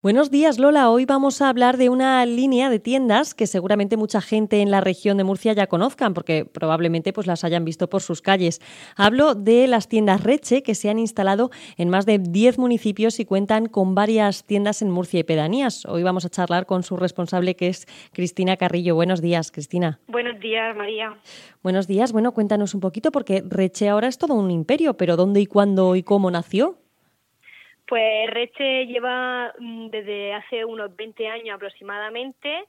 Buenos días Lola, hoy vamos a hablar de una línea de tiendas que seguramente mucha gente en la región de Murcia ya conozcan porque probablemente pues las hayan visto por sus calles. Hablo de las tiendas Reche que se han instalado en más de 10 municipios y cuentan con varias tiendas en Murcia y pedanías. Hoy vamos a charlar con su responsable que es Cristina Carrillo. Buenos días, Cristina. Buenos días, María. Buenos días. Bueno, cuéntanos un poquito porque Reche ahora es todo un imperio, pero ¿dónde y cuándo y cómo nació? Pues Reche lleva mm, desde hace unos 20 años aproximadamente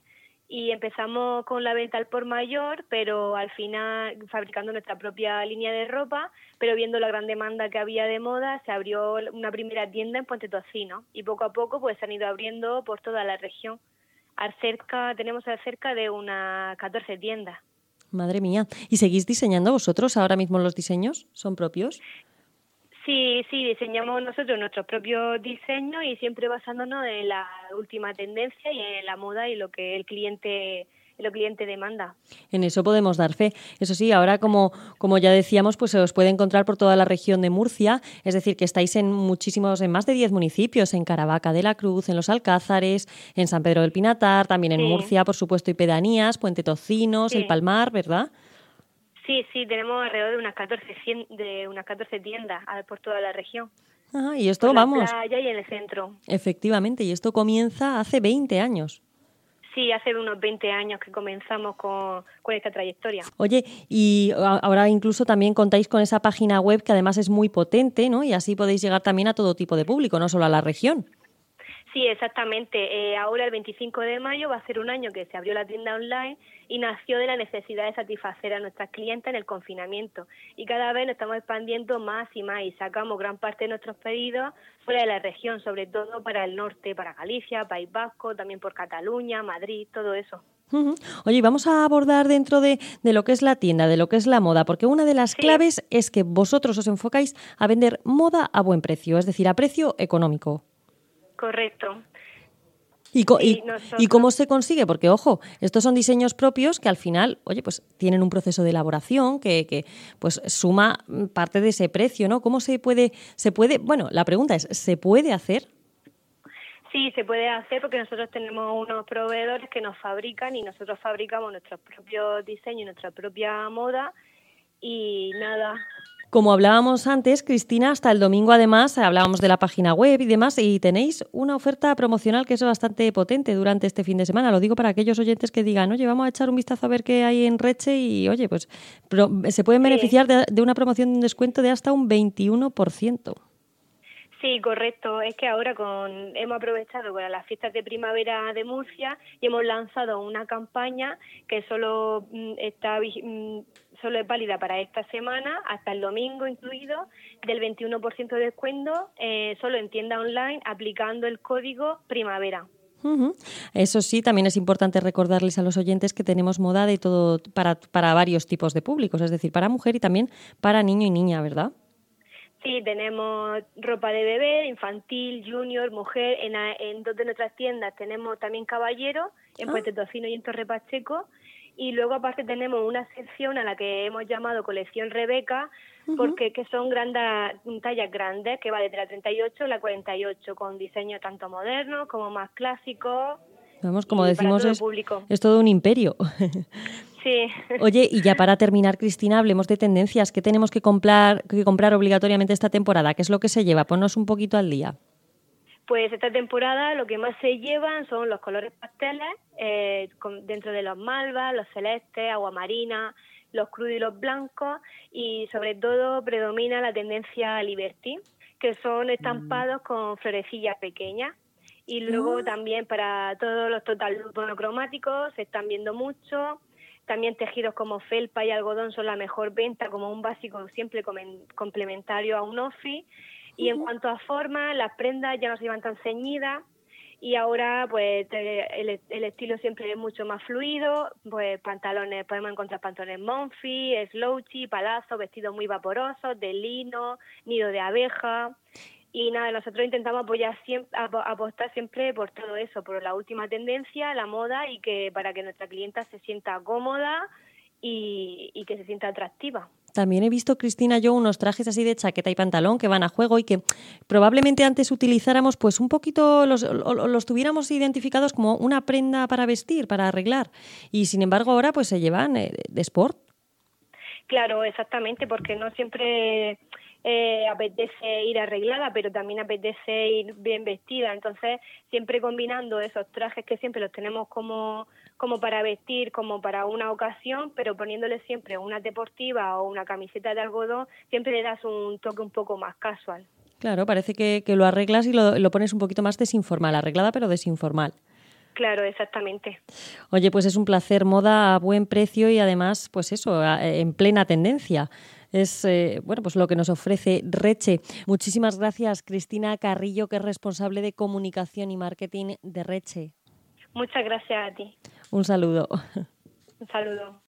y empezamos con la venta al por mayor, pero al final fabricando nuestra propia línea de ropa, pero viendo la gran demanda que había de moda, se abrió una primera tienda en Puente Tocino y poco a poco pues se han ido abriendo por toda la región. Cerca, tenemos cerca de unas 14 tiendas. Madre mía. ¿Y seguís diseñando vosotros ahora mismo los diseños? ¿Son propios? Sí, sí, diseñamos nosotros nuestros propios diseños y siempre basándonos en la última tendencia y en la moda y lo que el cliente el cliente demanda. En eso podemos dar fe. Eso sí, ahora como, como ya decíamos, pues se os puede encontrar por toda la región de Murcia, es decir, que estáis en muchísimos, en más de 10 municipios, en Caravaca de la Cruz, en Los Alcázares, en San Pedro del Pinatar, también en Murcia, por supuesto, y Pedanías, Puente Tocinos, El Palmar, ¿verdad? Sí, sí, tenemos alrededor de unas 14, de unas 14 tiendas por toda la región. Ah, y esto, vamos. y en el centro. Efectivamente, y esto comienza hace 20 años. Sí, hace unos 20 años que comenzamos con, con, esta trayectoria. Oye, y ahora incluso también contáis con esa página web que además es muy potente, ¿no? Y así podéis llegar también a todo tipo de público, no solo a la región. Sí, exactamente. Eh, ahora el 25 de mayo va a ser un año que se abrió la tienda online y nació de la necesidad de satisfacer a nuestras clientes en el confinamiento. Y cada vez nos estamos expandiendo más y más y sacamos gran parte de nuestros pedidos fuera de la región, sobre todo para el norte, para Galicia, País Vasco, también por Cataluña, Madrid, todo eso. Oye, vamos a abordar dentro de, de, lo que es la tienda, de lo que es la moda, porque una de las claves es que vosotros os enfocáis a vender moda a buen precio, es decir, a precio económico. Correcto. ¿Y, y, cómo se consigue? Porque, ojo, estos son diseños propios que al final, oye, pues tienen un proceso de elaboración que, que, pues suma parte de ese precio, ¿no? ¿Cómo se puede, se puede, bueno, la pregunta es, ¿se puede hacer? Sí, se puede hacer porque nosotros tenemos unos proveedores que nos fabrican y nosotros fabricamos nuestros propios diseños, nuestra propia moda y nada, como hablábamos antes, Cristina, hasta el domingo además hablábamos de la página web y demás y tenéis una oferta promocional que es bastante potente durante este fin de semana. Lo digo para aquellos oyentes que digan, oye, vamos a echar un vistazo a ver qué hay en Reche y, oye, pues se pueden beneficiar de, de una promoción de un descuento de hasta un 21%. Sí, correcto. Es que ahora con hemos aprovechado las fiestas de primavera de Murcia y hemos lanzado una campaña que solo mm, está mm, solo es válida para esta semana hasta el domingo incluido del 21% de descuento eh, solo en tienda online aplicando el código primavera. Eso sí, también es importante recordarles a los oyentes que tenemos moda de todo para, para varios tipos de públicos, es decir, para mujer y también para niño y niña, ¿verdad? Sí, tenemos ropa de bebé, infantil, junior, mujer. En, en dos de nuestras tiendas tenemos también caballero, en ah. Puente Tocino y en Torre Pacheco. Y luego aparte tenemos una sección a la que hemos llamado colección Rebeca, porque que son grandes, tallas grandes, que va desde la 38 a la 48, con diseño tanto moderno como más clásico. Vamos, como decimos, es, es todo un imperio. Sí. Oye, y ya para terminar, Cristina, hablemos de tendencias. ¿Qué tenemos que comprar, que comprar obligatoriamente esta temporada? ¿Qué es lo que se lleva? Ponnos un poquito al día. Pues esta temporada lo que más se llevan son los colores pasteles, eh, dentro de los malvas, los celestes, agua marina, los crudos y los blancos, y sobre todo predomina la tendencia Liberty, que son mm. estampados con florecillas pequeñas. Y luego ah. también para todos los total monocromáticos se están viendo mucho, también tejidos como felpa y algodón son la mejor venta como un básico siempre complementario a un offi. Y en cuanto a forma, las prendas ya no se llevan tan ceñidas y ahora pues el, estilo siempre es mucho más fluido, pues pantalones, podemos encontrar pantalones monfi, slouchy, palazzo, vestidos muy vaporosos, de lino, nido de abeja y nada, nosotros intentamos apoyar siempre, apostar siempre por todo eso, por la última tendencia, la moda y que para que nuestra clienta se sienta cómoda y, que se sienta atractiva. También he visto, Cristina, yo unos trajes así de chaqueta y pantalón que van a juego y que probablemente antes utilizáramos pues un poquito, los, los tuviéramos identificados como una prenda para vestir, para arreglar. Y sin embargo ahora pues se llevan eh, de sport. Claro, exactamente, porque no siempre eh, apetece ir arreglada, pero también apetece ir bien vestida. Entonces, siempre combinando esos trajes que siempre los tenemos como, como para vestir, como para una ocasión, pero poniéndole siempre una deportiva o una camiseta de algodón, siempre le das un toque un poco más casual. Claro, parece que, lo arreglas y lo, lo pones un poquito más desinformal, arreglada pero desinformal. Claro, exactamente. Oye, pues es un placer, moda a buen precio y además, pues eso, en plena tendencia es eh, bueno pues lo que nos ofrece Reche. Muchísimas gracias, Cristina Carrillo, que es responsable de comunicación y marketing de Reche. Muchas gracias a ti. Un saludo. Un saludo.